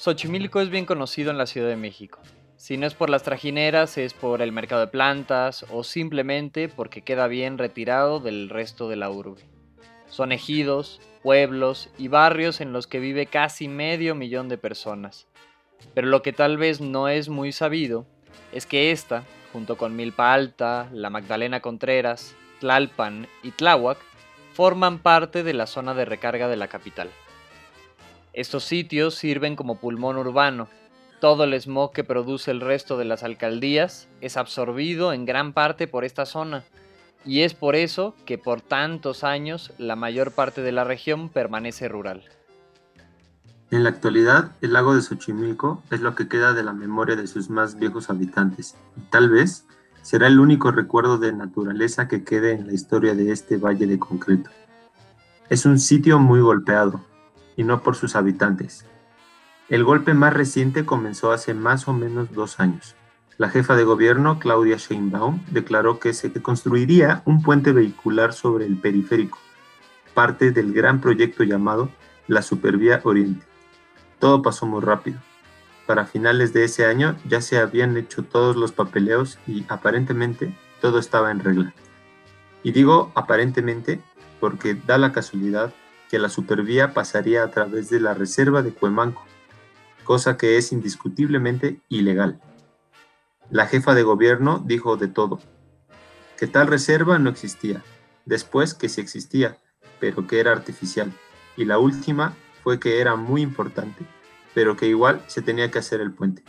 Xochimilco es bien conocido en la Ciudad de México. Si no es por las trajineras, es por el mercado de plantas o simplemente porque queda bien retirado del resto de la urbe. Son ejidos, pueblos y barrios en los que vive casi medio millón de personas. Pero lo que tal vez no es muy sabido es que esta, junto con Milpa Alta, la Magdalena Contreras, Tlalpan y Tláhuac, forman parte de la zona de recarga de la capital. Estos sitios sirven como pulmón urbano todo el smog que produce el resto de las alcaldías es absorbido en gran parte por esta zona, y es por eso que por tantos años la mayor parte de la región permanece rural. En la actualidad, el lago de Xochimilco es lo que queda de la memoria de sus más viejos habitantes, y tal vez será el único recuerdo de naturaleza que quede en la historia de este valle de concreto. Es un sitio muy golpeado, y no por sus habitantes, el golpe más reciente comenzó hace más o menos dos años. La jefa de gobierno, Claudia Sheinbaum, declaró que se construiría un puente vehicular sobre el periférico, parte del gran proyecto llamado la Supervía Oriente. Todo pasó muy rápido. Para finales de ese año ya se habían hecho todos los papeleos y aparentemente todo estaba en regla. Y digo aparentemente porque da la casualidad que la supervía pasaría a través de la reserva de Cuemanco, cosa que es indiscutiblemente ilegal. La jefa de gobierno dijo de todo, que tal reserva no existía, después que sí existía, pero que era artificial, y la última fue que era muy importante, pero que igual se tenía que hacer el puente,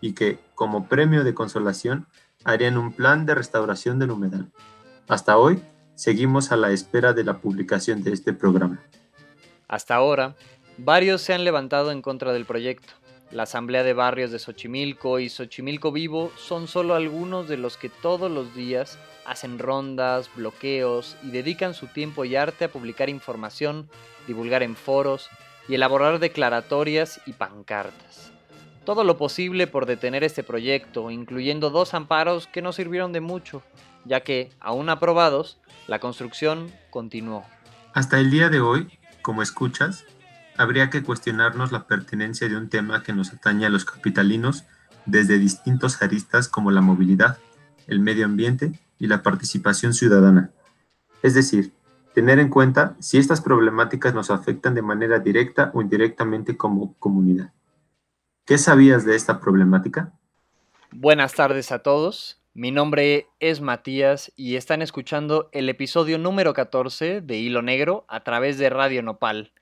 y que, como premio de consolación, harían un plan de restauración del humedal. Hasta hoy, seguimos a la espera de la publicación de este programa. Hasta ahora, Varios se han levantado en contra del proyecto. La Asamblea de Barrios de Xochimilco y Xochimilco Vivo son solo algunos de los que todos los días hacen rondas, bloqueos y dedican su tiempo y arte a publicar información, divulgar en foros y elaborar declaratorias y pancartas. Todo lo posible por detener este proyecto, incluyendo dos amparos que no sirvieron de mucho, ya que, aún aprobados, la construcción continuó. Hasta el día de hoy, como escuchas, habría que cuestionarnos la pertinencia de un tema que nos atañe a los capitalinos desde distintos aristas como la movilidad, el medio ambiente y la participación ciudadana. Es decir, tener en cuenta si estas problemáticas nos afectan de manera directa o indirectamente como comunidad. ¿Qué sabías de esta problemática? Buenas tardes a todos. Mi nombre es Matías y están escuchando el episodio número 14 de Hilo Negro a través de Radio Nopal.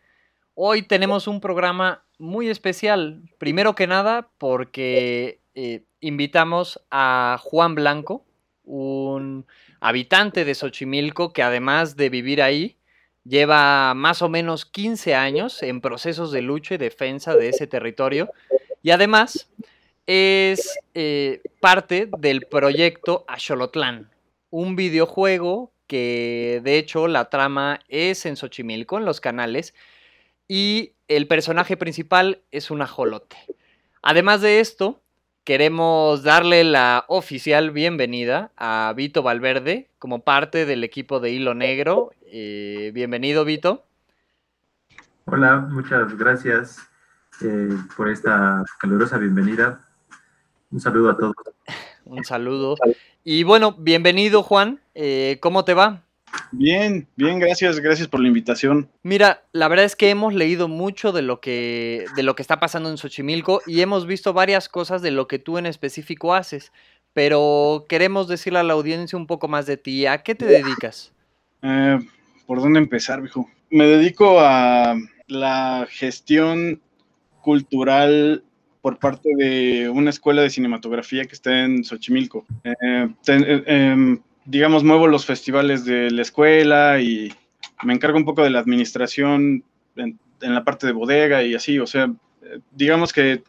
Hoy tenemos un programa muy especial. Primero que nada, porque eh, invitamos a Juan Blanco, un habitante de Xochimilco que además de vivir ahí, lleva más o menos 15 años en procesos de lucha y defensa de ese territorio. Y además es eh, parte del proyecto Axolotlán, un videojuego que de hecho la trama es en Xochimilco, en los canales, y el personaje principal es un ajolote. Además de esto, queremos darle la oficial bienvenida a Vito Valverde como parte del equipo de Hilo Negro. Eh, bienvenido, Vito. Hola, muchas gracias eh, por esta calurosa bienvenida. Un saludo a todos. Un saludo. Y bueno, bienvenido, Juan. Eh, ¿Cómo te va? Bien, bien, gracias, gracias por la invitación. Mira, la verdad es que hemos leído mucho de lo que de lo que está pasando en Xochimilco y hemos visto varias cosas de lo que tú en específico haces, pero queremos decirle a la audiencia un poco más de ti. ¿A qué te dedicas? Eh, ¿Por dónde empezar, viejo? Me dedico a la gestión cultural por parte de una escuela de cinematografía que está en Xochimilco. Eh, eh, em, digamos, muevo los festivales de la escuela y me encargo un poco de la administración en, la parte de bodega y así, o sea, digamos que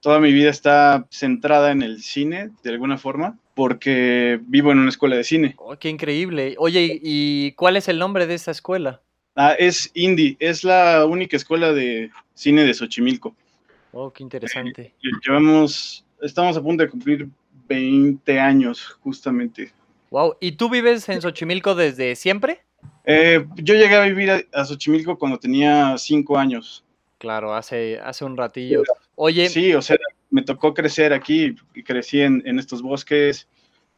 toda mi vida está centrada en el cine, de alguna forma, porque vivo en una escuela de cine. Oh, ¡Qué increíble! Oye, ¿y cuál es el nombre de esa escuela? Ah, es Indy, es la única escuela de cine de Xochimilco. Oh, qué interesante. Eh, llevamos, estamos a punto de cumplir 20 años, justamente. Wow, ¿y tú vives en Xochimilco desde siempre? Eh, yo llegué a vivir a, Xochimilco cuando tenía cinco años. Claro, hace, hace un ratillo. Oye. Sí, o sea, me tocó crecer aquí, crecí en, en estos bosques,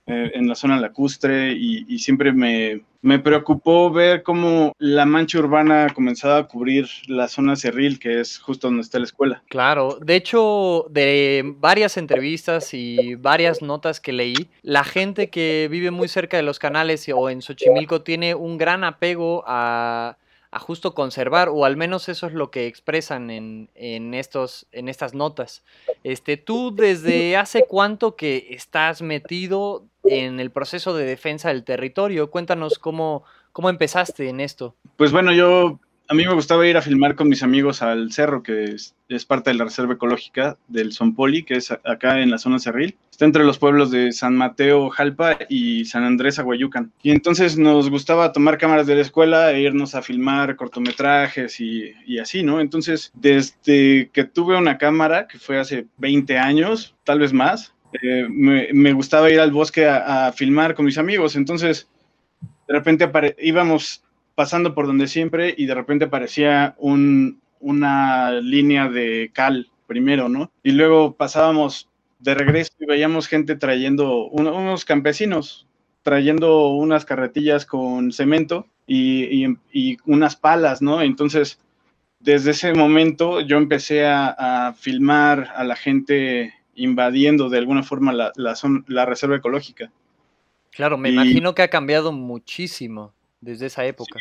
eh, en la zona lacustre y, siempre me, me, preocupó ver cómo la mancha urbana comenzaba a cubrir la zona cerril, que es justo donde está la escuela. Claro, de hecho, de varias entrevistas y varias notas que leí, la gente que vive muy cerca de los canales o en Xochimilco tiene un gran apego a a justo conservar, o al menos eso es lo que expresan en, en, estos, en estas notas. Este, ¿Tú desde hace cuánto que estás metido en el proceso de defensa del territorio? Cuéntanos cómo, cómo empezaste en esto. Pues bueno, yo a mí me gustaba ir a filmar con mis amigos al cerro, que es, parte de la Reserva Ecológica del Sonpoli, que es acá en la zona cerril. Está entre los pueblos de San Mateo, Jalpa y San Andrés, Aguayucan. Y entonces nos gustaba tomar cámaras de la escuela e irnos a filmar cortometrajes y, así, ¿no? Entonces, desde que tuve una cámara, que fue hace 20 años, tal vez más, eh, me, gustaba ir al bosque a, a filmar con mis amigos. Entonces, de repente íbamos pasando por donde siempre y de repente aparecía una línea de cal primero, ¿no? Y luego pasábamos de regreso y veíamos gente trayendo, unos campesinos trayendo unas carretillas con cemento y, unas palas, ¿no? Entonces, desde ese momento yo empecé a, filmar a la gente invadiendo de alguna forma la, la, reserva ecológica. Claro, me imagino que ha cambiado muchísimo desde esa época.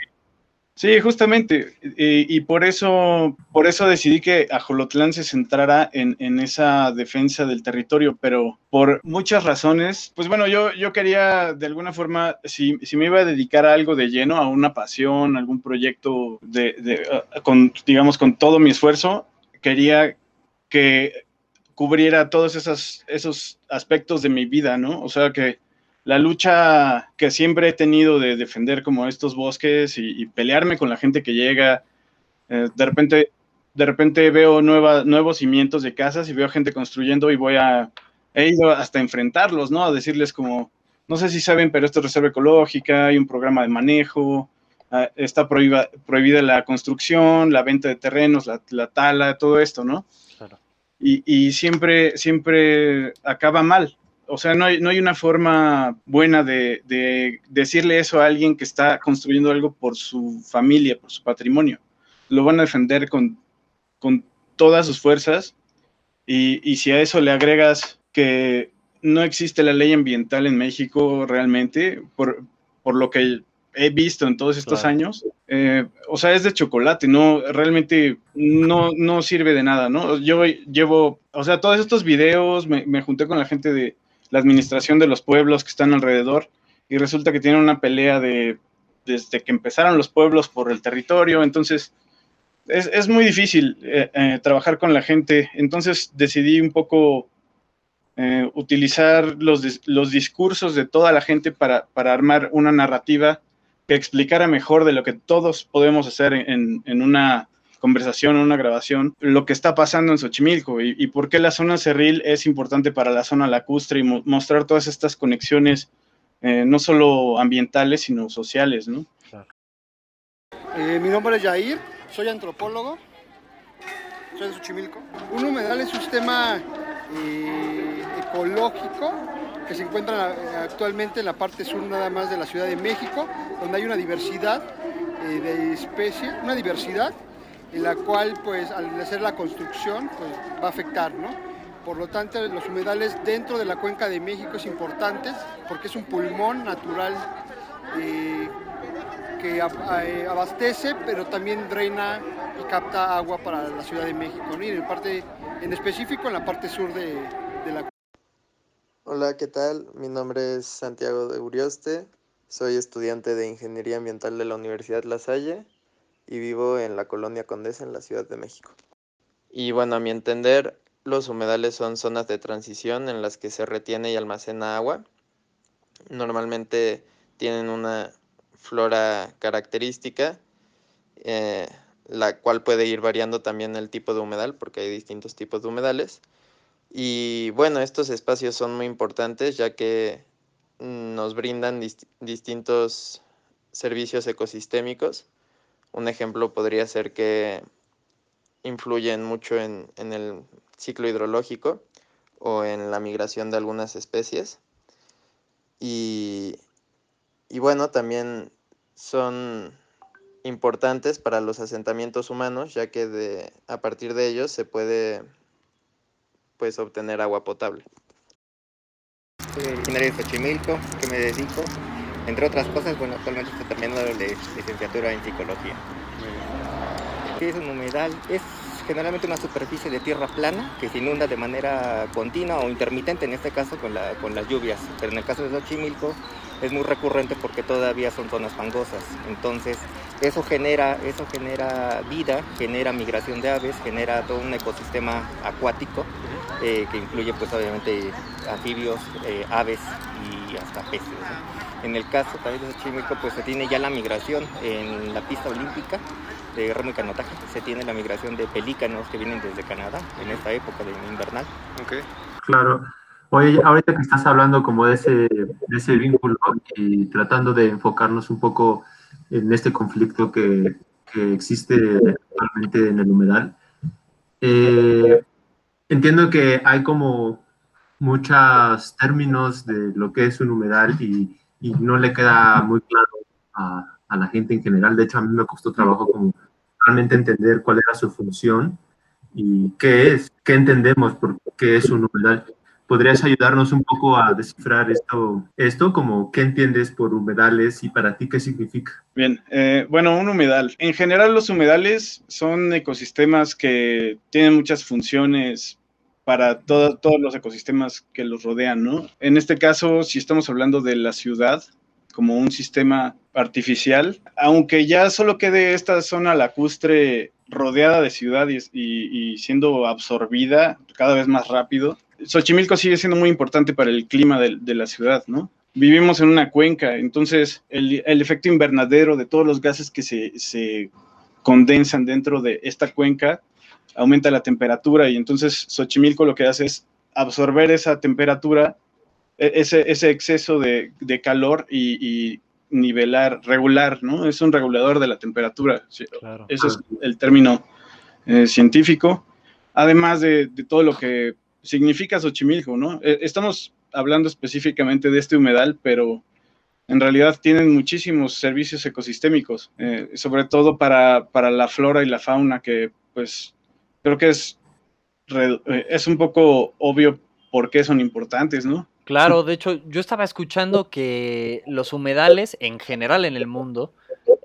Sí, justamente, y, por eso, por eso decidí que Ajolotlán se centrara en, en, esa defensa del territorio, pero por muchas razones, pues bueno, yo, yo quería de alguna forma, si, si me iba a dedicar a algo de lleno, a una pasión, algún proyecto de, de con, digamos, con todo mi esfuerzo, quería que cubriera todos esos, esos aspectos de mi vida, ¿no? O sea, que la lucha que siempre he tenido de defender como estos bosques y, pelearme con la gente que llega. Eh, de repente, de repente veo nuevos cimientos de casas y veo gente construyendo y voy a, he ido hasta enfrentarlos, ¿no? A decirles como, no sé si saben, pero esto es reserva ecológica, hay un programa de manejo, ah, está prohibida, prohibida la construcción, la venta de terrenos, la, tala, todo esto, ¿no? Y, y, siempre, siempre acaba mal o sea, no hay, no hay una forma buena de, decirle eso a alguien que está construyendo algo por su familia, por su patrimonio. Lo van a defender con, todas sus fuerzas y, si a eso le agregas que no existe la ley ambiental en México realmente, por, lo que he visto en todos estos años, eh, o sea, es de chocolate, no, realmente no, no sirve de nada, ¿no? Yo llevo, o sea, todos estos videos, me junté con la gente de, la administración de los pueblos que están alrededor y resulta que tienen una pelea de desde que empezaron los pueblos por el territorio, entonces es, muy difícil eh, eh, trabajar con la gente, entonces decidí un poco eh, utilizar los, los, discursos de toda la gente para, armar una narrativa que explicara mejor de lo que todos podemos hacer en, en una conversación, una grabación, lo que está pasando en Xochimilco y, por qué la zona cerril es importante para la zona lacustre y mostrar todas estas conexiones, eh, no solo ambientales, sino sociales, ¿no? Eh, mi nombre es Jair, soy antropólogo, soy de Xochimilco. Un humedal es un sistema eh, ecológico que se encuentra actualmente en la parte sur nada más de la Ciudad de México, donde hay una diversidad de especies, una diversidad en la cual pues al hacer la construcción pues, va a afectar, ¿no? Por lo tanto, los humedales dentro de la cuenca de México es importante porque es un pulmón natural eh, que eh, abastece, pero también drena y capta agua para la Ciudad de México, y en, parte, en específico en la parte sur de, de la Hola, ¿qué tal? Mi nombre es Santiago de Urioste, soy estudiante de Ingeniería Ambiental de la Universidad La Salle y vivo en la colonia Condesa en la Ciudad de México. Y bueno, a mi entender, los humedales son zonas de transición en las que se retiene y almacena agua. Normalmente tienen una flora característica, eh, la cual puede ir variando también el tipo de humedal, porque hay distintos tipos de humedales. Y bueno, estos espacios son muy importantes ya que nos brindan distintos servicios ecosistémicos un ejemplo podría ser que influyen mucho en, el ciclo hidrológico o en la migración de algunas especies. Y, y bueno, también son importantes para los asentamientos humanos, ya que de, a partir de ellos se puede pues, obtener agua potable. Soy originario de Xochimilco, que me dedico, entre otras cosas, bueno, actualmente estoy terminando la licenciatura en psicología. ¿Qué es un humedal? Es generalmente una superficie de tierra plana que se inunda de manera continua o intermitente, en este caso con, la, con las lluvias. Pero en el caso de Xochimilco es muy recurrente porque todavía son zonas fangosas. Entonces, eso genera, eso genera vida, genera migración de aves, genera todo un ecosistema acuático eh, que incluye pues obviamente anfibios, eh, aves y hasta peces. En el caso también de Xochimilco pues se tiene ya la migración en la pista olímpica de remo y canotaje, se tiene la migración de pelícanos que vienen desde Canadá en esta época de invernal. Okay. Claro. Oye, ahorita que estás hablando como de ese, de ese vínculo y tratando de enfocarnos un poco en este conflicto que, existe actualmente en el humedal, eh, entiendo que hay como muchos términos de lo que es un humedal y, no le queda muy claro a, a, la gente en general. De hecho, a mí me costó trabajo como realmente entender cuál era su función y qué es, qué entendemos por qué es un humedal. ¿Podrías ayudarnos un poco a descifrar esto, esto como qué entiendes por humedales y para ti qué significa? Bien, eh, bueno, un humedal. En general los humedales son ecosistemas que tienen muchas funciones para todo, todos los ecosistemas que los rodean, ¿no? En este caso, si estamos hablando de la ciudad como un sistema artificial, aunque ya solo quede esta zona lacustre rodeada de ciudades y, y siendo absorbida cada vez más rápido, Xochimilco sigue siendo muy importante para el clima de, de la ciudad, ¿no? Vivimos en una cuenca, entonces el, el efecto invernadero de todos los gases que se, se, condensan dentro de esta cuenca aumenta la temperatura y entonces Xochimilco lo que hace es absorber esa temperatura, e, ese, ese exceso de, de calor y, y, nivelar, regular, ¿no? Es un regulador de la temperatura. Claro. Ese es el término eh, científico. Además de, de todo lo que significa Xochimilco, ¿no? Eh, estamos hablando específicamente de este humedal, pero en realidad tienen muchísimos servicios ecosistémicos, eh, sobre todo para, para, la flora y la fauna, que pues creo que es, eh, es un poco obvio por qué son importantes, ¿no? Claro, de hecho, yo estaba escuchando que los humedales en general en el mundo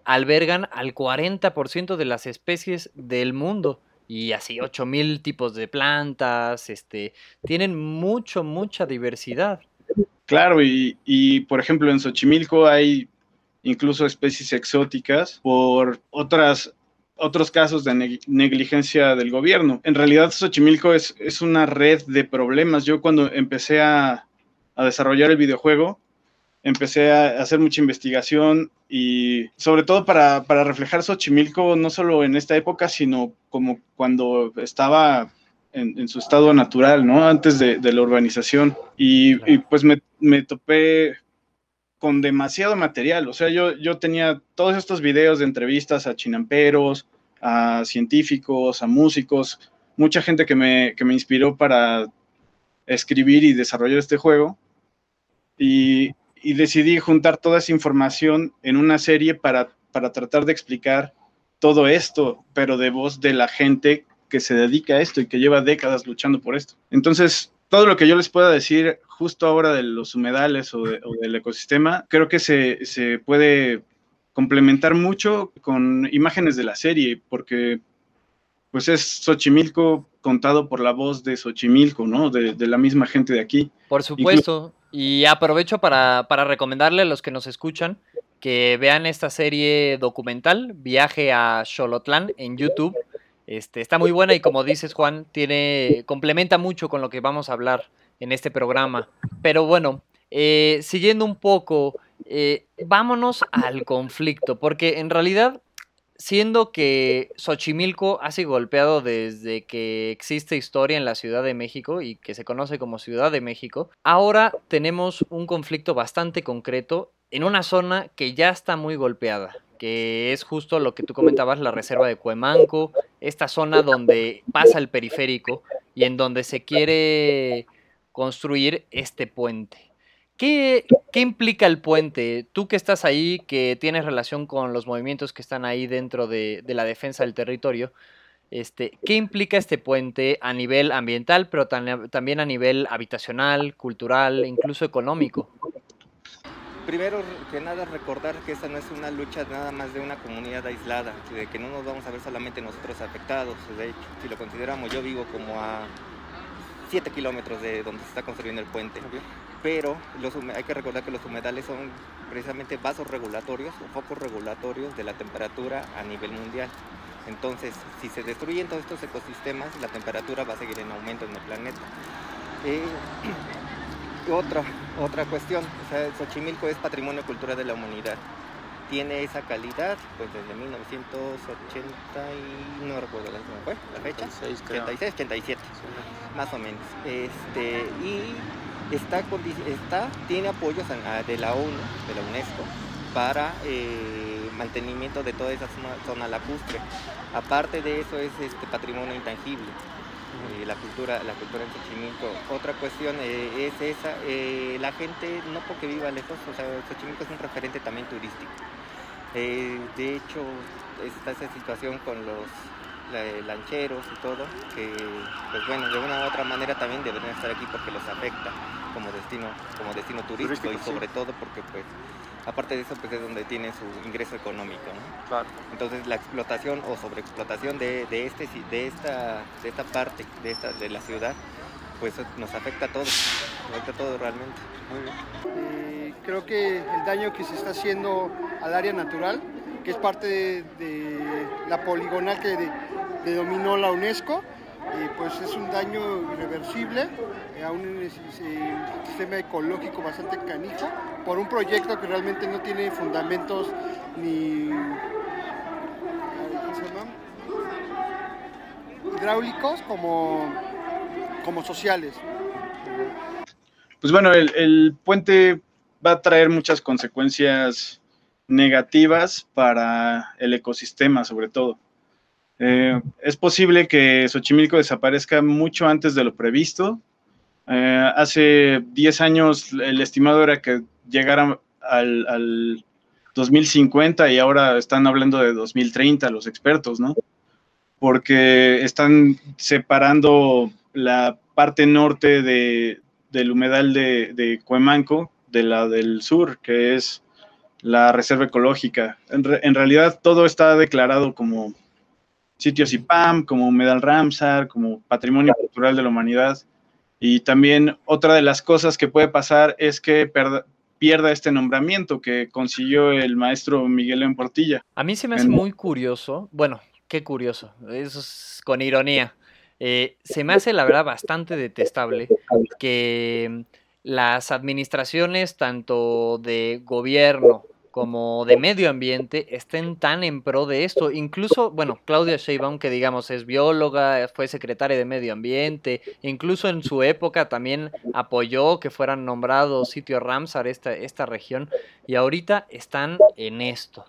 albergan al 40% de las especies del mundo y así 8000 tipos de plantas, este, tienen mucho, mucha diversidad. Claro, y, y, por ejemplo en Xochimilco hay incluso especies exóticas por otras, otros casos de negligencia del gobierno. En realidad Xochimilco es, es una red de problemas. Yo cuando empecé a, a desarrollar el videojuego, empecé a hacer mucha investigación y sobre todo para, para, reflejar Xochimilco, no solo en esta época, sino como cuando estaba en, en su estado natural, ¿no? Antes de, de la urbanización. Y, y pues me, me, topé con demasiado material, o sea, yo, yo tenía todos estos videos de entrevistas a chinamperos, a científicos, a músicos, mucha gente que me, que me inspiró para escribir y desarrollar este juego. Y, y decidí juntar toda esa información en una serie para, para tratar de explicar todo esto, pero de voz de la gente que se dedica a esto y que lleva décadas luchando por esto. Entonces, todo lo que yo les pueda decir justo ahora de los humedales o, de, o del ecosistema, creo que se, se, puede complementar mucho con imágenes de la serie, porque pues es Xochimilco contado por la voz de Xochimilco, ¿no? De, de la misma gente de aquí. Por supuesto. Y aprovecho para, para, recomendarle a los que nos escuchan que vean esta serie documental, Viaje a Xolotlán, en YouTube. Este, está muy buena y como dices, Juan, tiene, complementa mucho con lo que vamos a hablar en este programa. Pero bueno, eh, siguiendo un poco, eh, vámonos al conflicto, porque en realidad siendo que Xochimilco ha sido golpeado desde que existe historia en la Ciudad de México y que se conoce como Ciudad de México, ahora tenemos un conflicto bastante concreto en una zona que ya está muy golpeada, que es justo lo que tú comentabas, la reserva de Cuemanco, esta zona donde pasa el periférico, y en donde se quiere construir este puente. ¿Qué, implica el puente? Tú que estás ahí, que tienes relación con los movimientos que están ahí dentro de, la defensa del territorio, este, ¿qué implica este puente a nivel ambiental, pero también a nivel habitacional, cultural, incluso económico? Primero que nada recordar que esta no es una lucha nada más de una comunidad aislada, de que no nos vamos a ver solamente nosotros afectados. De hecho, si lo consideramos, yo vivo como a 7 kilómetros de donde se está construyendo el puente. Pero hay que recordar que los humedales son precisamente vasos regulatorios o focos regulatorios de la temperatura a nivel mundial. Entonces, si se destruyen todos estos ecosistemas, la temperatura va a seguir en aumento en el planeta. Eh, otra, otra cuestión, o sea, Xochimilco es patrimonio cultural de la humanidad. Tiene esa calidad pues desde 1980 y no recuerdo la fecha 86 87 más o menos. Este y está está tiene apoyos de la ONU de la UNESCO para eh, mantenimiento de toda esa zona, lacustre. Aparte de eso es este patrimonio intangible eh, la cultura la cultura en Xochimilco. Otra cuestión eh, es esa la gente no porque viva lejos o sea Xochimilco es un referente también turístico. De hecho, está esa situación con los lancheros y todo, que pues bueno, de una u otra manera también deberían estar aquí porque los afecta como destino, como destino turístico, y sobre todo porque pues aparte de eso pues es donde tiene su ingreso económico, Entonces la explotación o sobreexplotación de, de este de esta de esta parte de esta de la ciudad pues nos afecta a todos, nos afecta a todos realmente. Eh, creo que el daño que se está haciendo al área natural, que es parte de, la poligonal que dominó la UNESCO, eh, pues es un daño irreversible eh, a un sistema ecológico bastante canijo por un proyecto que realmente no tiene fundamentos ni hidráulicos como como sociales. Pues bueno, el, puente va a traer muchas consecuencias negativas para el ecosistema, sobre todo. Eh, es posible que Xochimilco desaparezca mucho antes de lo previsto. Eh, hace 10 años el estimado era que llegara al, al, 2050 y ahora están hablando de 2030 los expertos, ¿no? Porque están separando la parte norte de, del humedal de, de, Cuemanco, de la del sur, que es la reserva ecológica. En, realidad todo está declarado como sitio CIPAM, como humedal Ramsar, como patrimonio cultural de la humanidad. Y también otra de las cosas que puede pasar es que pierda este nombramiento que consiguió el maestro Miguel en Portilla. A mí se me hace muy curioso, bueno, qué curioso, eso es con ironía, eh, se me hace la verdad bastante detestable que las administraciones tanto de gobierno como de medio ambiente estén tan en pro de esto. Incluso, bueno, Claudia Sheinbaum, que digamos es bióloga, fue secretaria de medio ambiente, incluso en su época también apoyó que fueran nombrados sitio Ramsar esta, esta región, y ahorita están en esto.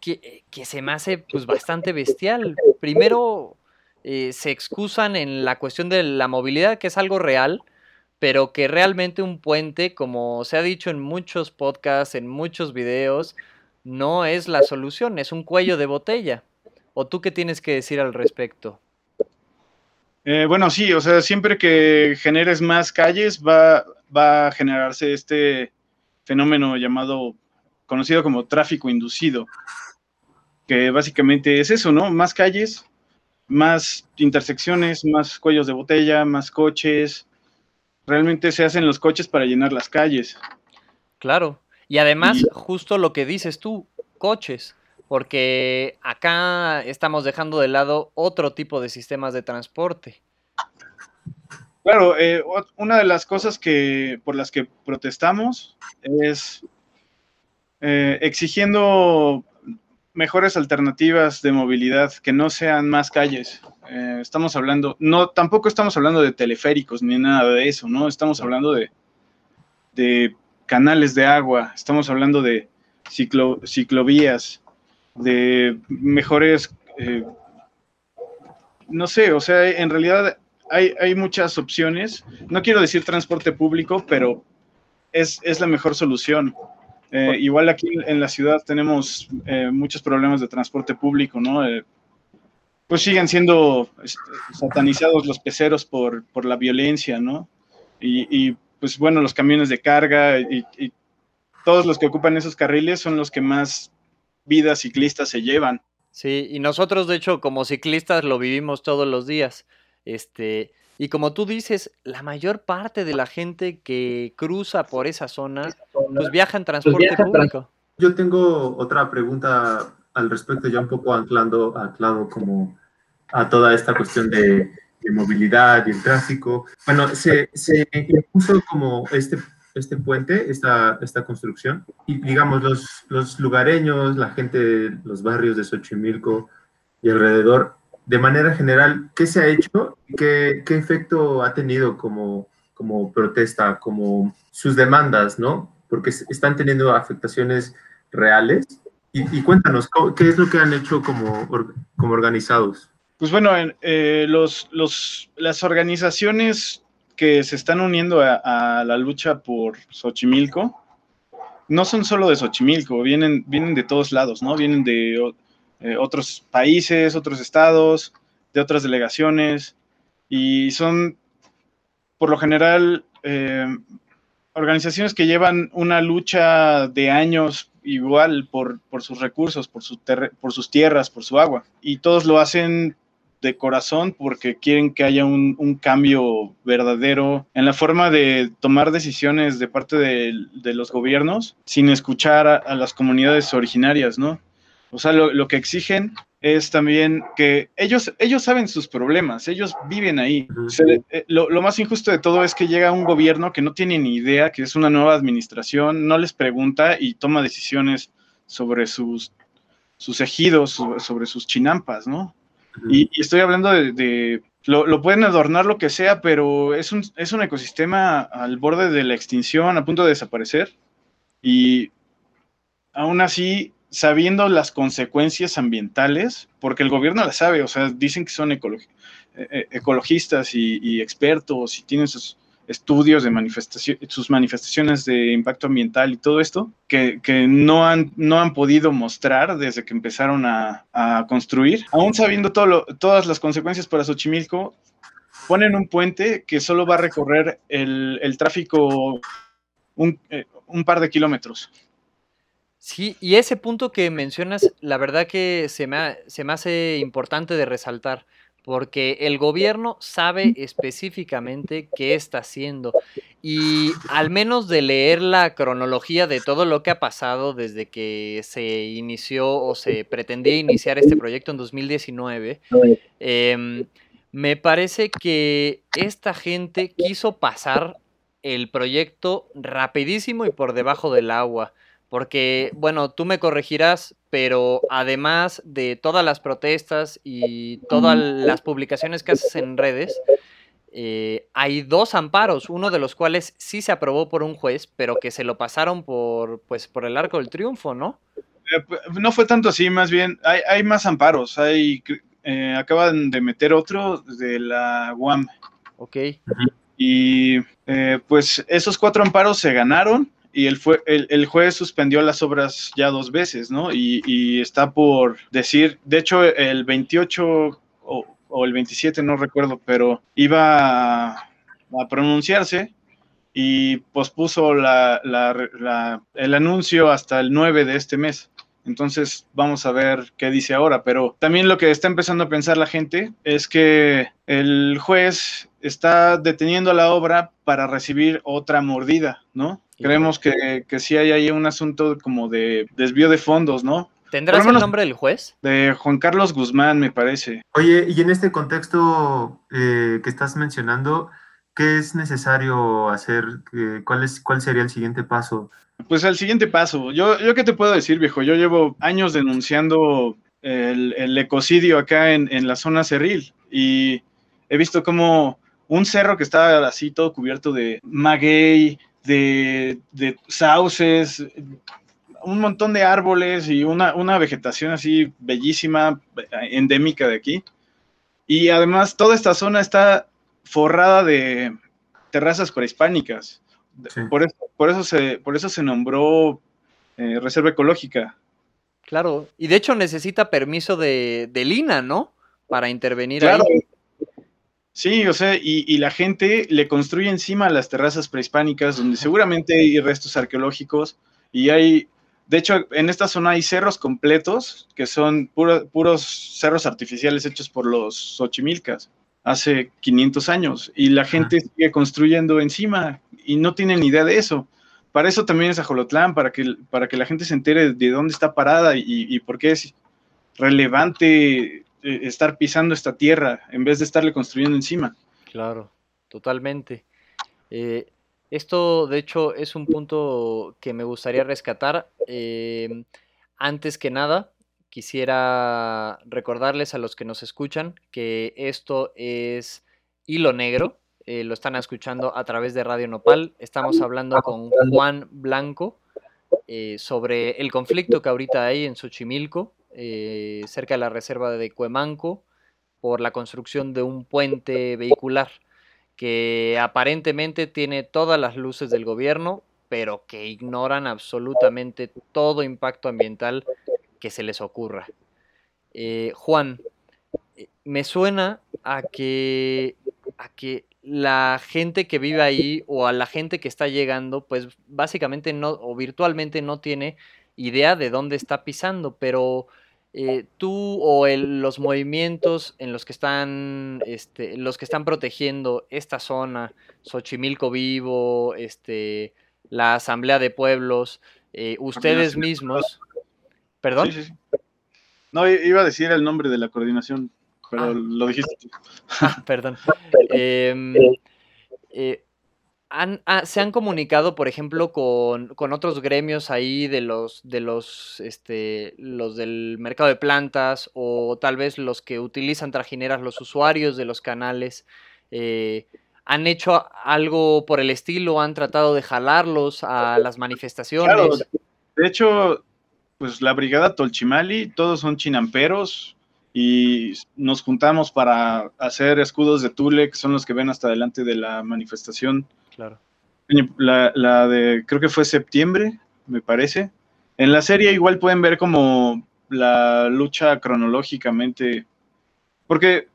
Que, que se me hace pues bastante bestial. Primero, eh, se excusan en la cuestión de la movilidad, que es algo real, pero que realmente un puente, como se ha dicho en muchos podcasts, en muchos videos, no es la solución, es un cuello de botella. ¿O tú qué tienes que decir al respecto? Eh, bueno, sí, o sea, siempre que generes más calles va, va a generarse este fenómeno llamado, conocido como tráfico inducido, que básicamente es eso, ¿no? Más calles, más intersecciones, más cuellos de botella, más coches. Realmente se hacen los coches para llenar las calles. Claro. Y además, justo lo que dices tú, coches, porque acá estamos dejando de lado otro tipo de sistemas de transporte. Claro, eh, una de las cosas que por las que protestamos es eh, exigiendo mejores alternativas de movilidad que no sean más calles. Eh, estamos hablando, no, tampoco estamos hablando de teleféricos ni nada de eso, ¿no? Estamos hablando de, canales de agua, estamos hablando de ciclo, ciclovías, de mejores, eh, no sé, o sea, en realidad hay, hay muchas opciones. No quiero decir transporte público, pero es, es la mejor solución. Eh, igual aquí en la ciudad tenemos eh, muchos problemas de transporte público, ¿no? Eh, pues siguen siendo satanizados los peceros por, por la violencia, ¿no? Y, y, pues bueno, los camiones de carga y, y, todos los que ocupan esos carriles son los que más vidas ciclistas se llevan. Sí, y nosotros de hecho como ciclistas lo vivimos todos los días. Este, y como tú dices, la mayor parte de la gente que cruza por esa zona, pues viaja en transporte pues viaja público. Yo tengo otra pregunta al respecto, ya un poco anclando, anclado como a toda esta cuestión de, de movilidad y el tráfico. Bueno, se, se, impuso como este, este puente, esta, esta construcción, y digamos, los, los lugareños, la gente de los barrios de Xochimilco y alrededor, de manera general, ¿qué se ha hecho? ¿Qué, qué efecto ha tenido como, como protesta, como sus demandas, ¿no? Porque están teniendo afectaciones reales. Y, y cuéntanos, ¿qué es lo que han hecho como, como organizados? Pues bueno, eh, los, los, las organizaciones que se están uniendo a, a, la lucha por Xochimilco no son solo de Xochimilco, vienen, vienen de todos lados, ¿no? Vienen de eh, otros países, otros estados, de otras delegaciones, y son, por lo general, eh, organizaciones que llevan una lucha de años igual por, por sus recursos, por, su por sus tierras, por su agua, y todos lo hacen de corazón porque quieren que haya un, cambio verdadero en la forma de tomar decisiones de parte de, los gobiernos sin escuchar a, las comunidades originarias, ¿no? O sea, lo, lo, que exigen es también que ellos, ellos saben sus problemas, ellos viven ahí. Eh, lo, lo, más injusto de todo es que llega un gobierno que no tiene ni idea, que es una nueva administración, no les pregunta y toma decisiones sobre sus, sus ejidos, sobre sus chinampas, ¿no? Y, y, estoy hablando de, de lo, lo, pueden adornar lo que sea, pero es un, es un ecosistema al borde de la extinción, a punto de desaparecer. Y aún así sabiendo las consecuencias ambientales, porque el gobierno las sabe, o sea, dicen que son ecolo eh, ecologistas y, expertos y tienen sus estudios de manifestación, sus manifestaciones de impacto ambiental y todo esto, que, no, han, no han podido mostrar desde que empezaron a, construir. Aún sabiendo todo lo, todas las consecuencias para Xochimilco, ponen un puente que solo va a recorrer el, tráfico eh, un par de kilómetros. Sí, y ese punto que mencionas, la verdad que se me, ha, se me hace importante de resaltar, porque el gobierno sabe específicamente qué está haciendo. Y al menos de leer la cronología de todo lo que ha pasado desde que se inició o se pretendía iniciar este proyecto en 2019, eh, me parece que esta gente quiso pasar el proyecto rapidísimo y por debajo del agua. Porque, bueno, tú me corregirás, pero además de todas las protestas y todas las publicaciones que haces en redes, eh, hay dos amparos, uno de los cuales sí se aprobó por un juez, pero que se lo pasaron por, pues, por el arco del triunfo, ¿no? Eh, no fue tanto así, más bien, hay, hay más amparos, hay, eh, acaban de meter otro de la UAM. Ok. Y eh, pues esos cuatro amparos se ganaron y el, fue, el, el, juez suspendió las obras ya dos veces, ¿no? Y, está por decir, de hecho, el 28 o, el 27, no recuerdo, pero iba a, a pronunciarse y pospuso la, la, la, el anuncio hasta el 9 de este mes. Entonces vamos a ver qué dice ahora, pero también lo que está empezando a pensar la gente es que el juez está deteniendo la obra para recibir otra mordida, ¿no? Creemos que, que sí hay ahí un asunto como de desvío de fondos, ¿no? ¿Tendrás el nombre del juez? De Juan Carlos Guzmán, me parece. Oye, y en este contexto eh, que estás mencionando, ¿qué es necesario hacer? ¿Cuál, es, ¿Cuál sería el siguiente paso? Pues el siguiente paso. Yo, yo qué te puedo decir, viejo. Yo llevo años denunciando el, el ecocidio acá en, en, la zona cerril y he visto como un cerro que está así todo cubierto de maguey, de, de sauces, un montón de árboles y una, una, vegetación así bellísima, endémica de aquí. Y además toda esta zona está forrada de terrazas prehispánicas. Sí. Por, eso, por, eso se, por eso se nombró eh, Reserva Ecológica. Claro, y de hecho necesita permiso de, de Lina, ¿no? Para intervenir Claro. ahí. Sí, o sea, y, y la gente le construye encima las terrazas prehispánicas, donde seguramente hay restos arqueológicos y hay, de hecho, en esta zona hay cerros completos que son puro- puros cerros artificiales hechos por los Xochimilcas hace 500 años y la gente sigue construyendo encima y no tienen idea de eso. Para eso también es Ajolotlán, para que, para que la gente se entere de dónde está parada y, y por qué es relevante eh, estar pisando esta tierra en vez de estarle construyendo encima. Claro, totalmente. Eh, esto, de hecho, es un punto que me gustaría rescatar. Eh, antes que nada, quisiera recordarles a los que nos escuchan que esto es Hilo Negro. eh, lo están escuchando a través de Radio Nopal. Estamos hablando con Juan Blanco eh, sobre el conflicto que ahorita hay en Xochimilco, eh, cerca de la reserva de Cuemanco, por la construcción de un puente vehicular que aparentemente tiene todas las luces del gobierno, pero que ignoran absolutamente todo impacto ambiental que se les ocurra. Eh, Juan, eh, me suena a que, a que la gente que vive ahí o a la gente que está llegando, pues básicamente no, o virtualmente no tiene idea de dónde está pisando, pero eh, tú o el- los movimientos en los que están, este, los que están protegiendo esta zona, Xochimilco Vivo, este, la Asamblea de Pueblos, eh, ustedes mismos, perdón, Sí, sí, sí. No, iba a decir el nombre de la coordinación, pero Ah. lo dijiste tú. perdón, em, eh, han- ah, se han comunicado, por ejemplo, con, con otros gremios ahí de los, de los, este, los del mercado de plantas o tal vez los que utilizan trajineras, los usuarios de los canales. eh, ¿Han hecho algo por el estilo? ¿Han tratado de jalarlos a las manifestaciones? Claro, de hecho, pues la brigada Tolchimali, todos son chinamperos y nos juntamos para hacer escudos de Tule, que son los que ven hasta delante de la manifestación. Claro. La, la de, creo que fue septiembre, me parece. En la serie igual pueden ver como la lucha cronológicamente, porque,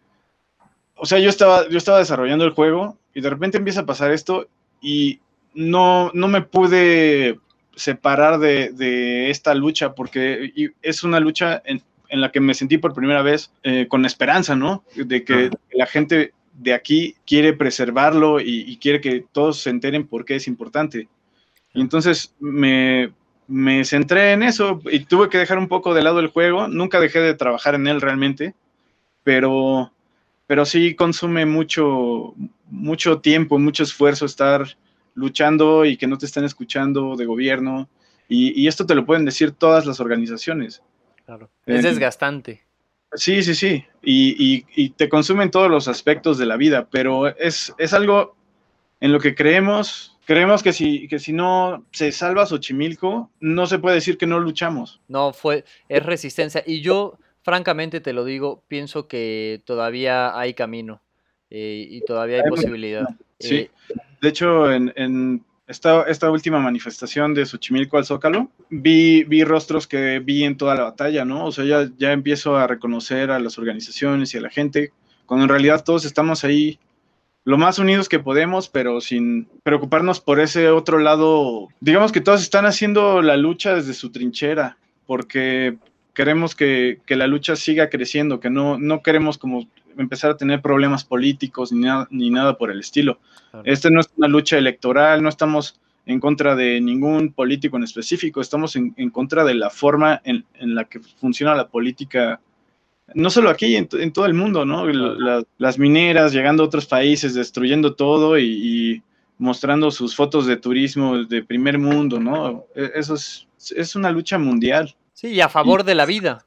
o sea, yo estaba, yo estaba desarrollando el juego y de repente empieza a pasar esto y no, no me pude separar de, de esta lucha porque es una lucha en, en la que me sentí por primera vez eh, con esperanza, ¿no? De que la gente de aquí quiere preservarlo y, y quiere que todos se enteren por qué es importante. Y entonces me, me centré en eso y tuve que dejar un poco de lado el juego. Nunca dejé de trabajar en él realmente, pero, pero sí consume mucho, mucho tiempo, mucho esfuerzo estar luchando y que no te estén escuchando de gobierno. Y, y esto te lo pueden decir todas las organizaciones. Claro. Es Eh, desgastante. Sí, sí, sí. Y, y- y te consumen todos los aspectos de la vida, pero es, es algo en lo que creemos. Creemos que si, que si no se salva Xochimilco, no se puede decir que no luchamos. No, fue, es resistencia. Y yo, francamente te lo digo, pienso que todavía hay camino eh, y todavía hay Hay posibilidad. Sí. Eh, De hecho, en, esta última manifestación de Xochimilco al Zócalo, vi, vi rostros que vi en toda la batalla, ¿no? O sea, ya, ya empiezo a reconocer a las organizaciones y a la gente, cuando en realidad todos estamos ahí lo más unidos que podemos, pero sin preocuparnos por ese otro lado. Digamos que todos están haciendo la lucha desde su trinchera, porque queremos que, que la lucha siga creciendo, que no, no queremos como empezar a tener problemas políticos ni, nada ni nada por el estilo. claro. Esta no es una lucha electoral, no estamos en contra de ningún político en específico, estamos en, en contra de la forma en, en la que funciona la política, no solo aquí, en, to- en todo el mundo, ¿no? Claro. La- las mineras llegando a otros países, destruyendo todo y, y mostrando sus fotos de turismo de primer mundo, ¿no? E- Eso es, es una lucha mundial. Sí, y a favor de la vida.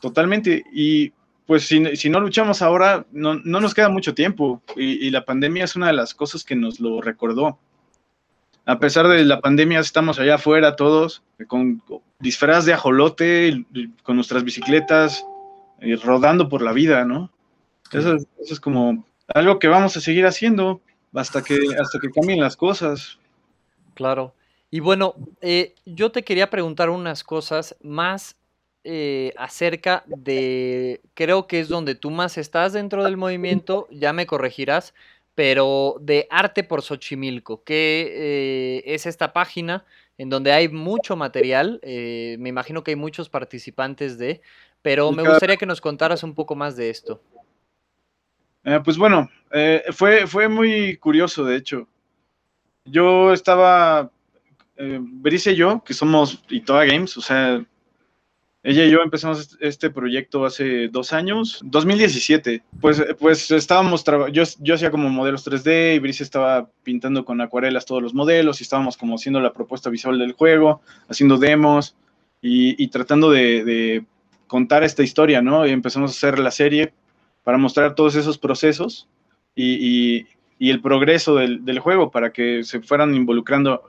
Totalmente. Y pues si, si no luchamos ahora, no, no nos queda mucho tiempo. Y, y la pandemia es una de las cosas que nos lo recordó. A pesar de la pandemia, estamos allá afuera todos, con disfraz de ajolote, con nuestras bicicletas, eh, rodando por la vida, ¿no? Eso, es- eso es como algo que vamos a seguir haciendo hasta que, hasta que cambien las cosas. Claro. Y bueno, eh, yo te quería preguntar unas cosas más eh, acerca de, creo que es donde tú más estás dentro del movimiento, ya me corregirás, pero de Arte por Xochimilco, que eh, es esta página en donde hay mucho material, me imagino que hay muchos participantes de, pero me gustaría que nos contaras un poco más de esto. pues bueno, fue, fue muy curioso, de hecho. Yo estaba eh, Brice y yo, que somos Itoa Games, o sea, ella y yo empezamos este proyecto hace dos años, 2017. Pues, pues estábamos, yo, yo hacía como modelos 3D y Brice estaba pintando con acuarelas todos los modelos y estábamos como haciendo la propuesta visual del juego, haciendo demos y, tratando de, contar esta historia, ¿no? Y empezamos a hacer la serie para mostrar todos esos procesos y, el progreso del, del, juego para que se fueran involucrando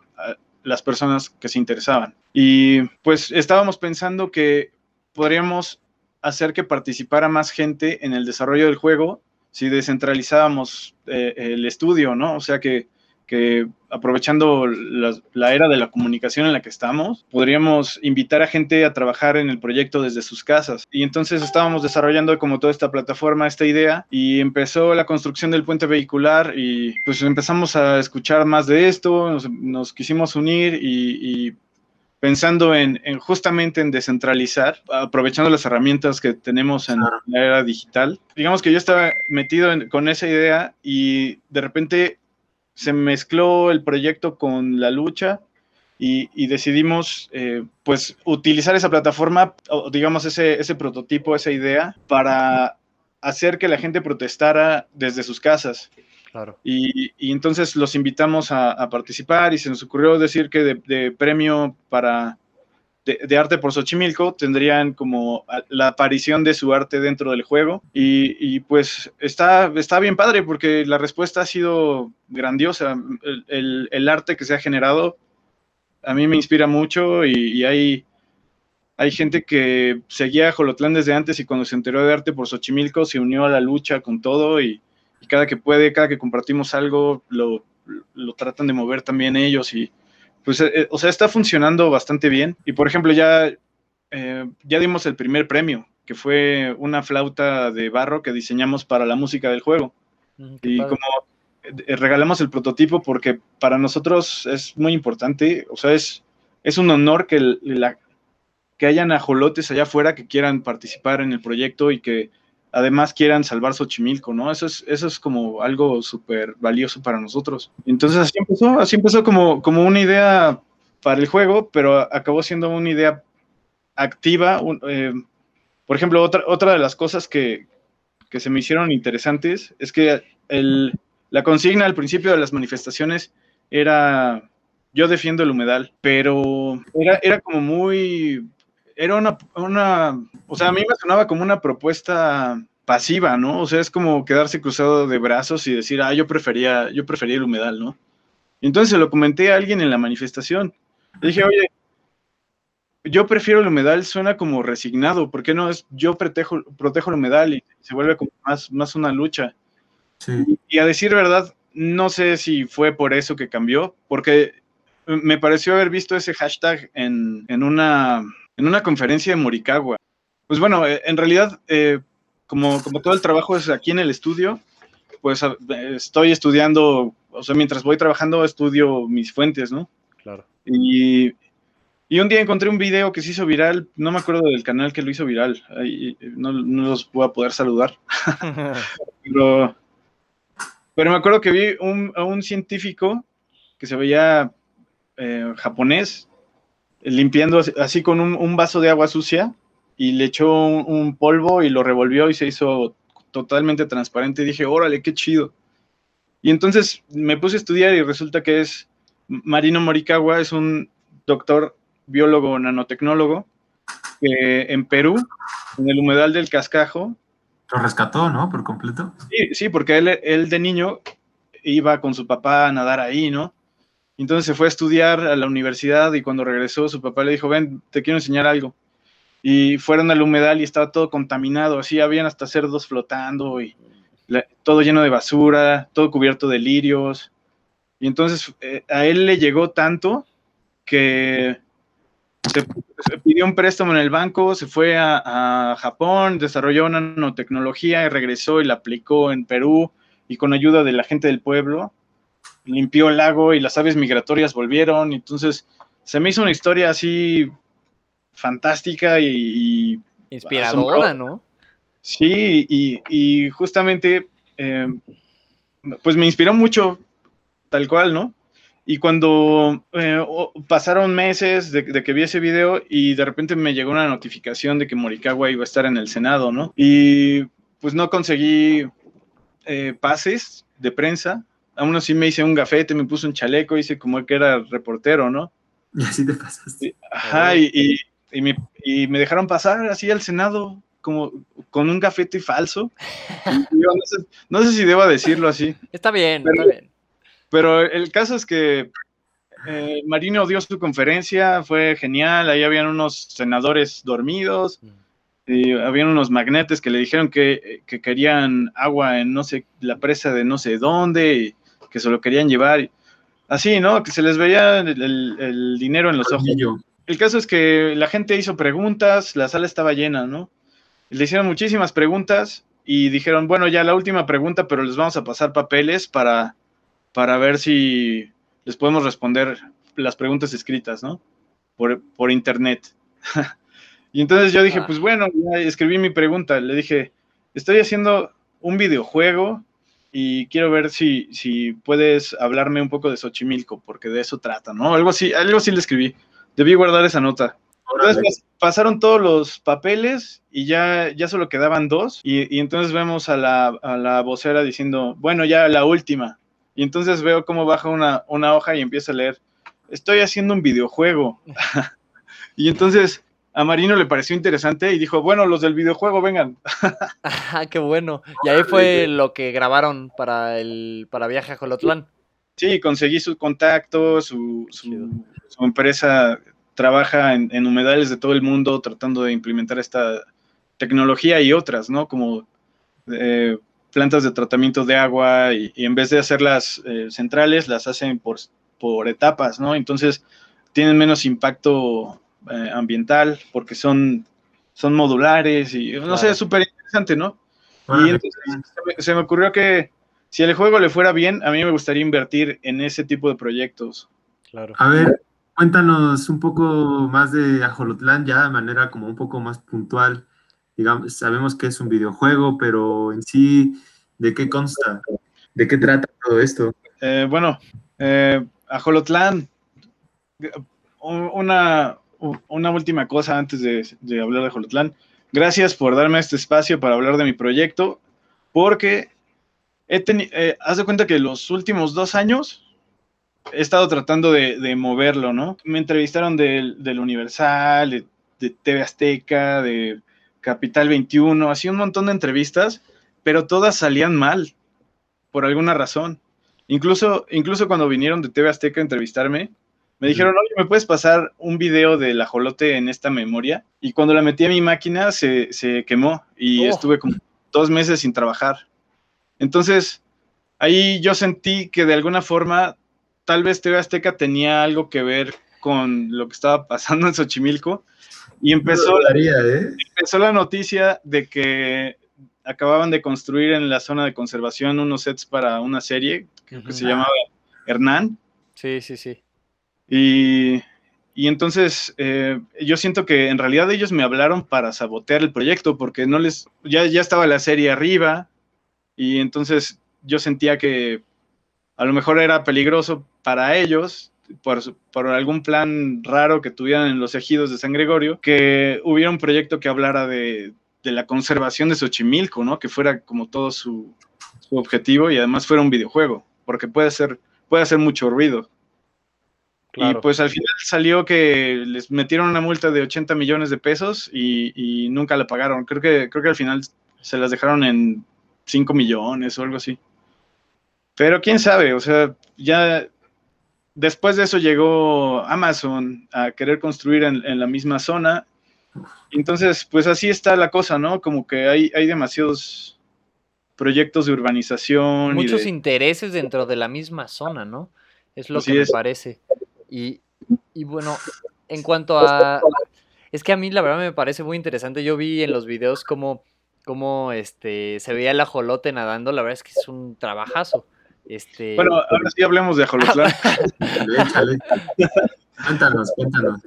las personas que se interesaban. Y pues estábamos pensando que podríamos hacer que participara más gente en el desarrollo del juego si descentralizábamos eh, el estudio, ¿no? O sea que que aprovechando la, era de la comunicación en la que estamos, podríamos invitar a gente a trabajar en el proyecto desde sus casas. Y entonces estábamos desarrollando como toda esta plataforma, esta idea, y empezó la construcción del puente vehicular y pues empezamos a escuchar más de esto, nos, quisimos unir y, pensando en, justamente en descentralizar, aprovechando las herramientas que tenemos en la era digital. Digamos que yo estaba metido con esa idea y de repente se mezcló el proyecto con la lucha y, decidimos eh, pues utilizar esa plataforma, o digamos ese, ese prototipo, esa idea, para hacer que la gente protestara desde sus casas. Claro. Y, entonces los invitamos a, participar y se nos ocurrió decir que de premio para de, arte por Xochimilco tendrían como la aparición de su arte dentro del juego y, pues está, está bien padre porque la respuesta ha sido grandiosa. El, arte que se ha generado a mí me inspira mucho y, hay, hay gente que seguía a Jolotlán desde antes y cuando se enteró de arte por Xochimilco se unió a la lucha con todo y, cada que puede, cada que compartimos algo, lo, lo tratan de mover también ellos y pues, eh, eh, o sea, está funcionando bastante bien. Y por ejemplo, ya, eh, ya dimos el primer premio, que fue una flauta de barro que diseñamos para la música del juego. y como regalamos el prototipo porque para nosotros es muy importante, o sea, es, es un honor que, la, que hayan ajolotes allá afuera que quieran participar en el proyecto y que además quieran salvar Xochimilco, ¿no? Eso es, eso es como algo súper valioso para nosotros. Entonces así empezó, así empezó como, como una idea para el juego, pero acabó siendo una idea activa. Eh, por ejemplo, otra, otra de las cosas que, que se me hicieron interesantes es que el, la consigna al principio de las manifestaciones era yo defiendo el humedal, pero era, era como muy era una, una, o sea, a mí me sonaba como una propuesta pasiva, ¿no? O sea, es como quedarse cruzado de brazos y decir, ah, yo prefería, yo prefería el humedal, ¿no? Entonces se lo comenté a alguien en la manifestación. Le dije, oye, yo prefiero el humedal, suena como resignado, ¿por qué no es yo protejo, protejo el humedal y se vuelve como más, más una lucha? Sí. Y a decir verdad, no sé si fue por eso que cambió, porque me pareció haber visto ese hashtag en, en una en una conferencia de Morikawa. Pues bueno, eh, en realidad, eh, como, como todo el trabajo es aquí en el estudio, pues estoy estudiando, o sea, mientras voy trabajando estudio mis fuentes, ¿no? Claro. Y, y un día encontré un video que se hizo viral, no me acuerdo del canal que lo hizo viral, no, no, los voy a poder saludar. pero, pero, me acuerdo que vi un, a un científico que se veía eh, japonés limpiando así con un, vaso de agua sucia y le echó un, polvo y lo revolvió y se hizo totalmente transparente. Y dije, órale, qué chido. Y entonces me puse a estudiar y resulta que es Marino Morikawa, es un doctor biólogo nanotecnólogo que en Perú, en el humedal del cascajo. Lo rescató, ¿no? Por completo. Sí, sí, porque él, él de niño iba con su papá a nadar ahí, ¿no? Entonces se fue a estudiar a la universidad y cuando regresó su papá le dijo, ven, te quiero enseñar algo. Y fueron al humedal y estaba todo contaminado, así habían hasta cerdos flotando y, todo lleno de basura, todo cubierto de lirios. Y entonces eh, a él le llegó tanto que se, pidió un préstamo en el banco, se fue a, Japón, desarrolló una nanotecnología y regresó y la aplicó en Perú y con ayuda de la gente del pueblo limpió el lago y las aves migratorias volvieron. Entonces se me hizo una historia así fantástica y... Inspiradora, ¿no? Sí, y, justamente, eh, pues me inspiró mucho, tal cual, ¿no? Y cuando eh, pasaron meses de, que vi ese video y de repente me llegó una notificación de que Morikawa iba a estar en el Senado, ¿no? Y pues no conseguí eh, pases de prensa. Aún así me hice un gafete, me puse un chaleco, hice como que era reportero, ¿no? Y así te pasaste. Ajá, y, y, me, y, me, dejaron pasar así al Senado, como con un gafete falso. no, sé, si debo decirlo así. Está bien, está bien. Pero el caso es que eh, Marino dio su conferencia, fue genial, ahí habían unos senadores dormidos, mm. y habían unos magnetes que le dijeron que, querían agua en no sé, la presa de no sé dónde, y que se lo querían llevar. Así, ¿no? Que se les veía el, dinero en los ojos. El caso es que la gente hizo preguntas, la sala estaba llena, ¿no? Le hicieron muchísimas preguntas y dijeron, bueno, ya la última pregunta, pero les vamos a pasar papeles para para ver si les podemos responder las preguntas escritas, ¿no? Por, por internet. y entonces yo dije, ah. pues bueno, ya escribí mi pregunta. Le dije, estoy haciendo un videojuego y quiero ver si, si puedes hablarme un poco de Xochimilco, porque de eso trata, ¿no? Algo así, algo así le escribí. Debí guardar esa nota. Entonces pasaron todos los papeles y ya, ya solo quedaban dos. Y, y entonces vemos a la, a la vocera diciendo, bueno, ya la última. Y entonces veo cómo baja una, hoja y empieza a leer, estoy haciendo un videojuego. y entonces a Marino le pareció interesante y dijo, bueno, los del videojuego, vengan. qué bueno. Y ahí fue lo que grabaron para el para Viaje a Jolotlán. Sí, conseguí su contacto, su, su, empresa trabaja en, humedales de todo el mundo tratando de implementar esta tecnología y otras, ¿no? Como eh, plantas de tratamiento de agua y, en vez de hacerlas eh, centrales, las hacen por, por etapas, ¿no? Entonces tienen menos impacto eh, ambiental porque son, son modulares y no sé, es súper interesante, ¿no? y entonces se me, ocurrió que si el juego le fuera bien, a mí me gustaría invertir en ese tipo de proyectos. Claro. A ver, cuéntanos un poco más de Ajolotlán ya de manera como un poco más puntual digamos, sabemos que es un videojuego, pero en sí, ¿de qué consta? ¿De qué trata todo esto? Eh, bueno, eh, Ajolotlán, una, una última cosa antes de, hablar de Ajolotlán. Gracias por darme este espacio para hablar de mi proyecto, porque he eh, haz de cuenta que los últimos dos años he estado tratando de, moverlo, ¿no? Me entrevistaron del, Universal, de, de TV Azteca, de Capital 21, así un montón de entrevistas, pero todas salían mal, por alguna razón. Incluso, incluso cuando vinieron de TV Azteca a entrevistarme, me dijeron, oye, ¿me puedes pasar un video del ajolote en esta memoria? Y cuando la metí a mi máquina, se, quemó y oh. estuve como dos meses sin trabajar. Entonces, ahí yo sentí que de alguna forma, tal vez TV Azteca tenía algo que ver con lo que estaba pasando en Xochimilco y empezó, ¿eh? empezó la noticia de que acababan de construir en la zona de conservación unos sets para una serie que, se llamaba Hernán. Sí, sí, sí. Y, entonces eh, yo siento que en realidad ellos me hablaron para sabotear el proyecto porque no les, ya, ya estaba la serie arriba y entonces yo sentía que a lo mejor era peligroso para ellos por, algún plan raro que tuvieran en los ejidos de San Gregorio, que hubiera un proyecto que hablara de, la conservación de Xochimilco, ¿no? Que fuera como todo su, objetivo y además fuera un videojuego, porque puede ser, puede hacer mucho ruido. Y pues al final salió que les metieron una multa de 80 millones de pesos y, nunca la pagaron. Creo que, creo que al final se las dejaron en 5 millones o algo así. Pero quién sabe, o sea, ya Después de eso llegó Amazon a querer construir en, la misma zona. Entonces, pues así está la cosa, ¿no? Como que hay, hay demasiados proyectos de urbanización. y Muchos de- intereses dentro de la misma zona, ¿no? Es lo Así que me es. parece. Y, y bueno, en cuanto a... Es que a mí la verdad me parece muy interesante. Yo vi en los videos cómo, cómo este, se veía el ajolote nadando. La verdad es que es un trabajazo. Este, Bueno, ahora sí hablemos de Ajolotlán. Cuéntanos, cuéntanos.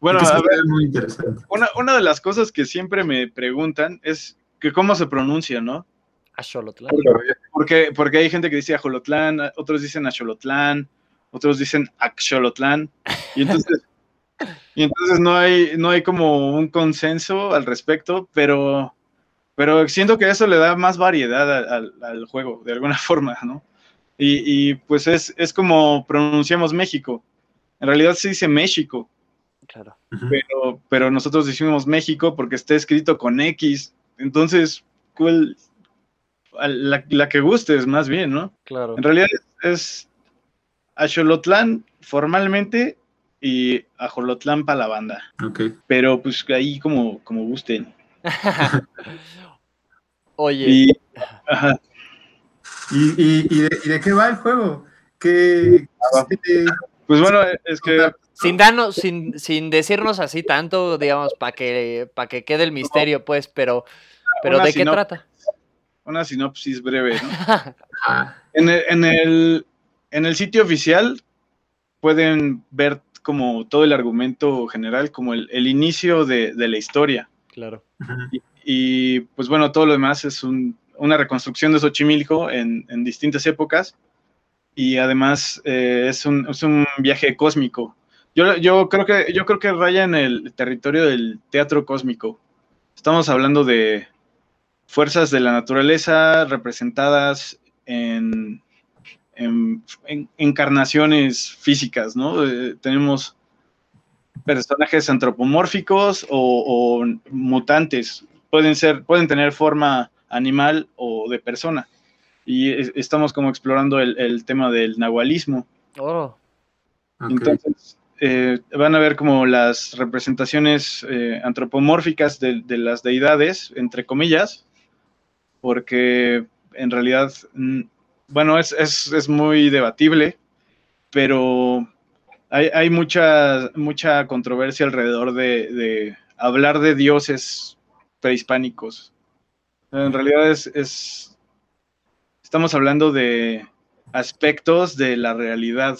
Bueno, a ver, muy interesante. una, una de las cosas que siempre me preguntan es que cómo se pronuncia, ¿no? Axolotlán. Porque, porque hay gente que dice Ajolotlán, otros dicen Axolotlán, otros dicen Axolotlán, y entonces, y entonces no, hay, no hay como un consenso al respecto, pero, pero siento que eso le da más variedad a- al, al juego, de alguna forma, ¿no? Y, y, pues es, es como pronunciamos México. En realidad se dice México, Claro. Pero, pero nosotros decimos México porque está escrito con X. Entonces, ¿cuál- la, la que gustes, más bien, ¿no? Claro. En realidad es, es Axolotlán formalmente y Ajolotlán para la banda. Pero pues ahí como, como gusten. Oye, Y, ajá, ¿Y, y, y, de, y de qué va el juego? ¿Qué, qué- pues bueno, es que sin darnos, sin, sin decirnos así tanto, digamos, para que, para que quede el misterio, pues, pero, pero ¿de qué trata? una sinopsis breve, ¿no? Ah, En el, en el, en el sitio oficial pueden ver como todo el argumento general, como el, el inicio de, de la historia. Claro. Y, y, pues bueno, todo lo demás es un- una reconstrucción de Xochimilco en, en distintas épocas y además eh, es, un, es un viaje cósmico. Yo, yo, creo que, yo creo que raya en el territorio del teatro cósmico. Estamos hablando de fuerzas de la naturaleza representadas en, en- en encarnaciones físicas, ¿no? Eh, tenemos personajes antropomórficos o, o mutantes. Pueden ser, pueden tener forma animal o de persona. Y es- estamos como explorando el, el tema del nahualismo. Oh. Entonces, eh, van a ver como las representaciones eh, antropomórficas de, de las deidades, entre comillas, porque en realidad, mm, bueno, es, es- es muy debatible, pero hay, hay mucha, mucha controversia alrededor de, de hablar de dioses prehispánicos. En realidad es, es- estamos hablando de aspectos de la realidad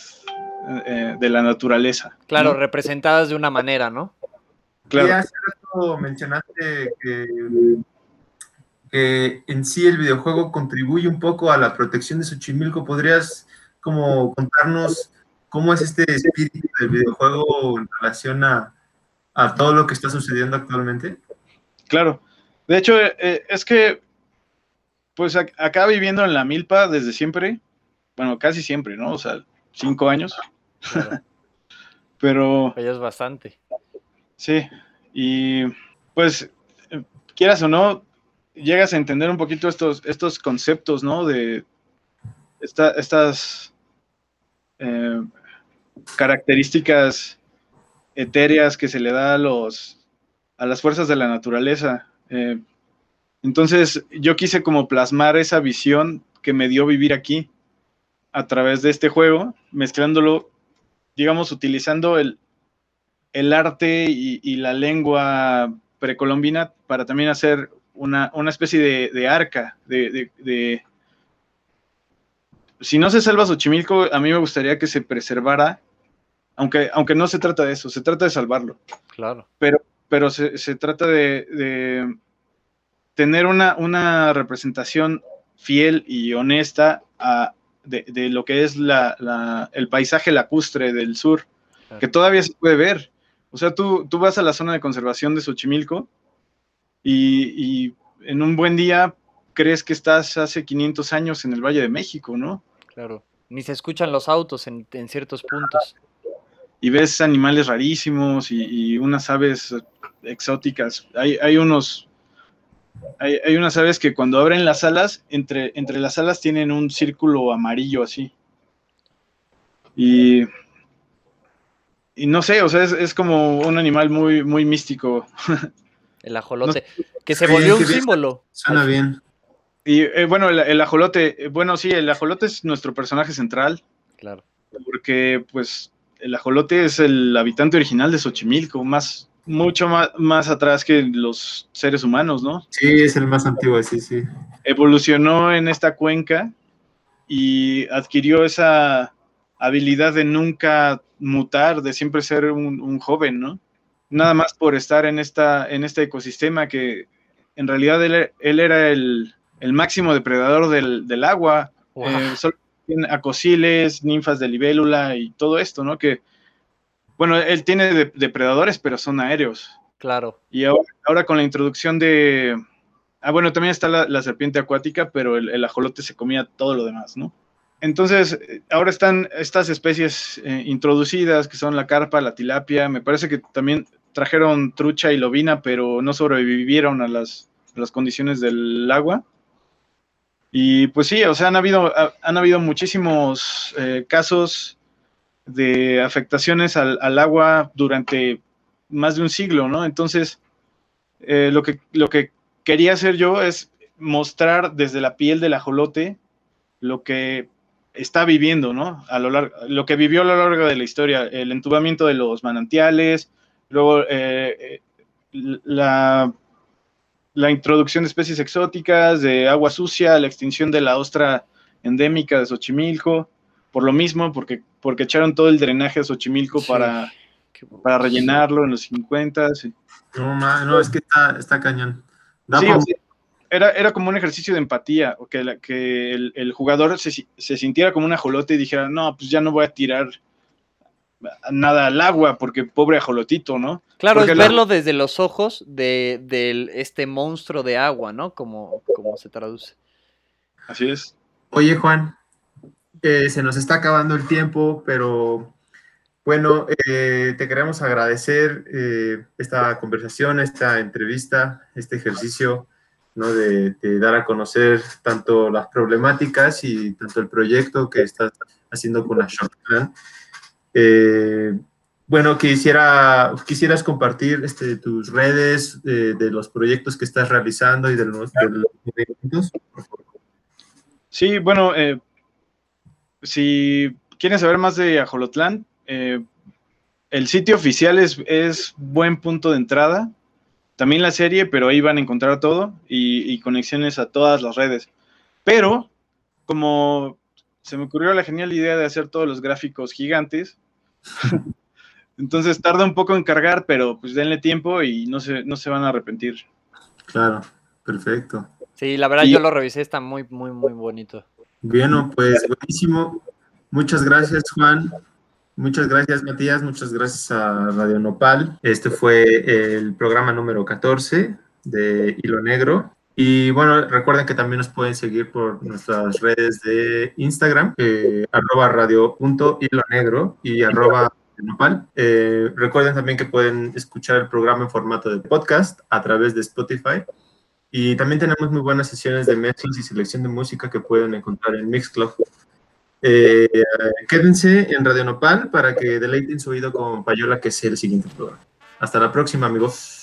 eh, de la naturaleza. claro, ¿no? representadas de una manera, ¿no? Claro. Y hace rato mencionaste que, que en sí el videojuego contribuye un poco a la protección de Xochimilco. ¿Podrías como contarnos cómo es este espíritu del videojuego en relación a, a todo lo que está sucediendo actualmente? Claro. De hecho, eh, eh, es que, pues ac- acá viviendo en la milpa desde siempre, bueno, casi siempre, ¿no? O sea, cinco años, Claro. pero Ella es bastante. sí. Y pues, eh, quieras o no, llegas a entender un poquito estos, estos conceptos, ¿no? De esta- estas eh, características etéreas que se le da a los a las fuerzas de la naturaleza. Eh, entonces, yo quise como plasmar esa visión que me dio vivir aquí a través de este juego, mezclándolo, digamos, utilizando el, el arte y la lengua precolombina para también hacer una, una especie de, de arca, de, de- de- Si no se salva Xochimilco, a mí me gustaría que se preservara, aunque, aunque no se trata de eso, se trata de salvarlo Claro. pero se, se trata de, de tener una, una representación fiel y honesta a- de, de lo que es la- la- el paisaje lacustre del sur, Claro. que todavía se puede ver. O sea, tú, tú vas a la zona de conservación de Xochimilco y, y en un buen día crees que estás hace 500 años en el Valle de México, ¿no? Claro. Ni se escuchan los autos en, en ciertos puntos. y ves animales rarísimos y, y unas aves exóticas. Hay, hay unos, hay, hay unas aves que cuando abren las alas, entre, entre las alas tienen un círculo amarillo así. Y, y no sé, o sea, es, es como un animal muy, muy místico. El ajolote. Que se volvió un símbolo. Suena bien. Y eh, bueno, el, el ajolote, eh, bueno, sí, el ajolote es nuestro personaje central, Claro. porque pues el ajolote es el habitante original de Xochimilco, más, mucho más, más atrás que los seres humanos, ¿no? Sí, es el más antiguo, sí, sí. Evolucionó en esta cuenca y adquirió esa habilidad de nunca mutar, de siempre ser un, un joven, ¿no? Nada más por estar en, esta, en este ecosistema que en realidad él, él era el, el máximo depredador del, del agua. Wow. Eh, solo tiene acosiles, ninfas de libélula y todo esto, ¿no? Que, bueno, él tiene de- depredadores, pero son aéreos. Claro. Y ahora, ahora con la introducción de... Ah, bueno, también está la, la serpiente acuática, pero el, el ajolote se comía todo lo demás, ¿no? Entonces, eh, ahora están estas especies eh, introducidas, que son la carpa, la tilapia. Me parece que también trajeron trucha y lobina, pero no sobrevivieron a las, las condiciones del agua. Y pues sí, o sea, han habido, ha- han habido muchísimos eh, casos de afectaciones al, al agua durante más de un siglo, ¿no? Entonces, eh, lo, que, lo que quería hacer yo es mostrar desde la piel del ajolote lo que está viviendo, ¿no? A lo largo, lo que vivió a lo largo de la historia, el entubamiento de los manantiales, luego eh, eh, la, la introducción de especies exóticas, de agua sucia, la extinción de la ostra endémica de Xochimilco, por lo mismo, porque, porque echaron todo el drenaje a Xochimilco Sí. para, para rellenarlo en los 50. Sí, No, ma- no, es que está, está cañón. Da Sí, pa' o sea, era, era como un ejercicio de empatía, o que, la- que el, el jugador se, se sintiera como un ajolote y dijera, no, pues ya no voy a tirar nada al agua, porque pobre ajolotito, ¿no? Claro, Porque es la- verlo desde los ojos de, del- este monstruo de agua, ¿no? Como, como se traduce. Así es. Oye, Juan, eh, se nos está acabando el tiempo, pero bueno, eh, te queremos agradecer eh, esta conversación, esta entrevista, este ejercicio, ¿no? De, de dar a conocer tanto las problemáticas y tanto el proyecto que estás haciendo con la Shortland. Eh, bueno, quisiera, quisieras compartir este, tus redes eh, de los proyectos que estás realizando y de los, de. Sí, bueno, eh, si quieren saber más de Ajolotlán, eh, el sitio oficial es, es buen punto de entrada. También la serie, pero ahí van a encontrar todo y, y conexiones a todas las redes. Pero, como se me ocurrió la genial idea de hacer todos los gráficos gigantes, entonces tarda un poco en cargar, pero pues denle tiempo y no se, no se van a arrepentir. Claro, perfecto. Sí, la verdad Y- yo lo revisé, está muy, muy, muy bonito. Bueno, pues buenísimo. Muchas gracias, Juan. Muchas gracias, Matías. Muchas gracias a Radio Nopal. Este fue el programa número 14 de Hilo Negro. Y bueno, recuerden que también nos pueden seguir por nuestras redes de Instagram, eh, arroba radio.hilonegro y arroba Nopal. Eh, recuerden también que pueden escuchar el programa en formato de podcast a través de Spotify. Y también tenemos muy buenas sesiones de mezclas y selección de música que pueden encontrar en Mixclub. Eh, quédense en Radio Nopal para que deleiten su oído con Payola, que es el siguiente programa. Hasta la próxima, amigos.